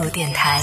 度电台。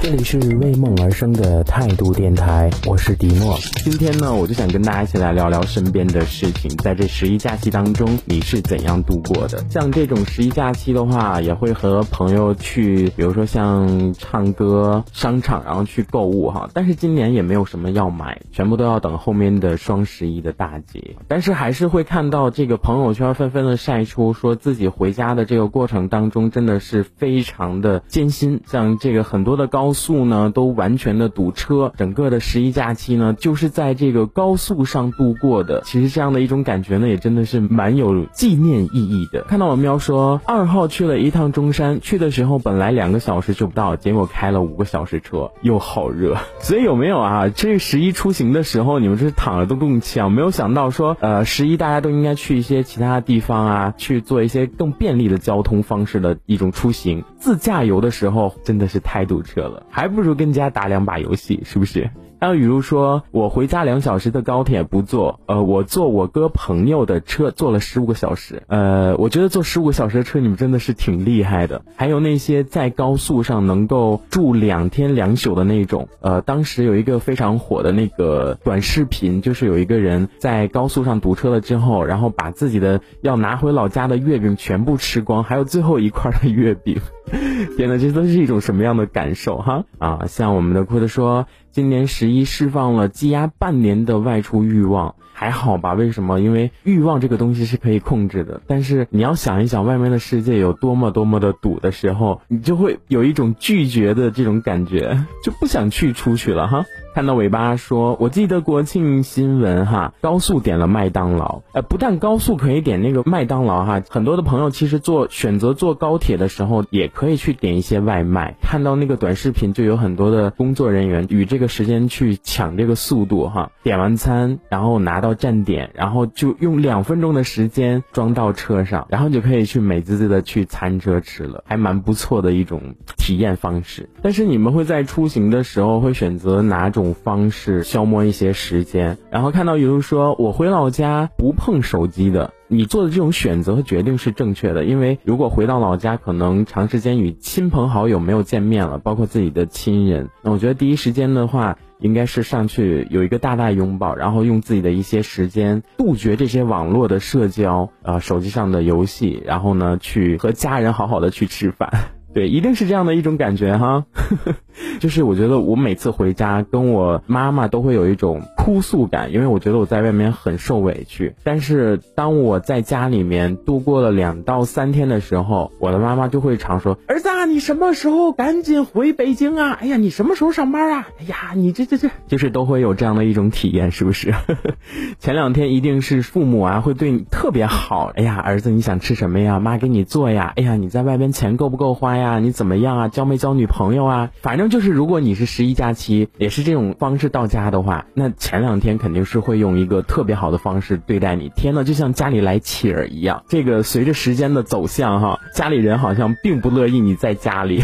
这里是为梦而生的态度电台，我是迪诺。今天呢，我就想跟大家一起来聊聊身边的事情。在这十一假期当中，你是怎样度过的？像这种十一假期的话，也会和朋友去，比如说像唱歌、商场，然后去购物哈。但是今年也没有什么要买，全部都要等后面的双十一的大节。但是还是会看到这个朋友圈纷纷的晒出，说自己回家的这个过程当中，真的是非常的艰辛。像这个很多的高速呢，都完全的堵车，整个的十一假期呢，就是在这个高速上度过的。其实这样的一种感觉呢，也真的是蛮有纪念意义的。看到我喵说，二号去了一趟中山，去的时候本来两个小时就不到，结果开了五个小时车，又好热。所以有没有啊？这十一出行的时候，你们这是躺着都动枪，没有想到说，呃，十一大家都应该去一些其他地方啊，去做一些更便利的交通方式的一种出行。自驾游的时候真的是太堵车了，还不如跟家打两把游戏，是不是？还有比如说，我回家两小时的高铁不坐，呃，我坐我哥朋友的车坐了十五个小时，呃，我觉得坐十五个小时的车你们真的是挺厉害的。还有那些在高速上能够住两天两宿的那种，呃，当时有一个非常火的那个短视频，就是有一个人在高速上堵车了之后，然后把自己的要拿回老家的月饼全部吃光，还有最后一块的月饼。天呐，这都是一种什么样的感受哈？啊，像我们的库德说，今年十一释放了积压半年的外出欲望，还好吧？为什么？因为欲望这个东西是可以控制的，但是你要想一想，外面的世界有多么多么的堵的时候，你就会有一种拒绝的这种感觉，就不想去出去了哈。看到尾巴说，我记得国庆新闻哈，高速点了麦当劳，呃，不但高速可以点那个麦当劳哈，很多的朋友其实坐选择坐高铁的时候，也可以去点一些外卖。看到那个短视频，就有很多的工作人员与这个时间去抢这个速度哈，点完餐，然后拿到站点，然后就用两分钟的时间装到车上，然后就可以去美滋滋的去餐车吃了，还蛮不错的一种体验方式。但是你们会在出行的时候会选择哪种？种方式消磨一些时间，然后看到有人说我回老家不碰手机的，你做的这种选择和决定是正确的，因为如果回到老家，可能长时间与亲朋好友没有见面了，包括自己的亲人，那我觉得第一时间的话，应该是上去有一个大大拥抱，然后用自己的一些时间杜绝这些网络的社交啊，手机上的游戏，然后呢，去和家人好好的去吃饭。对，一定是这样的一种感觉哈，就是我觉得我每次回家跟我妈妈都会有一种哭诉感，因为我觉得我在外面很受委屈。但是当我在家里面度过了两到三天的时候，我的妈妈就会常说：“儿子，啊，你什么时候赶紧回北京啊？哎呀，你什么时候上班啊？哎呀，你这这这，就是都会有这样的一种体验，是不是？前两天一定是父母啊会对你特别好。哎呀，儿子，你想吃什么呀？妈给你做呀。哎呀，你在外边钱够不够花呀？呀，你怎么样啊？交没交女朋友啊？反正就是，如果你是十一假期，也是这种方式到家的话，那前两天肯定是会用一个特别好的方式对待你。天呐，就像家里来气儿一样。这个随着时间的走向，哈，家里人好像并不乐意你在家里。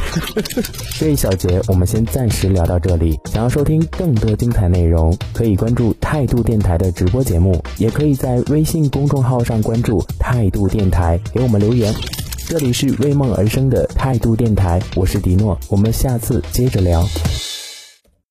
这一小节我们先暂时聊到这里。想要收听更多精彩内容，可以关注态度电台的直播节目，也可以在微信公众号上关注态度电台，给我们留言。这里是为梦而生的态度电台，我是迪诺，我们下次接着聊。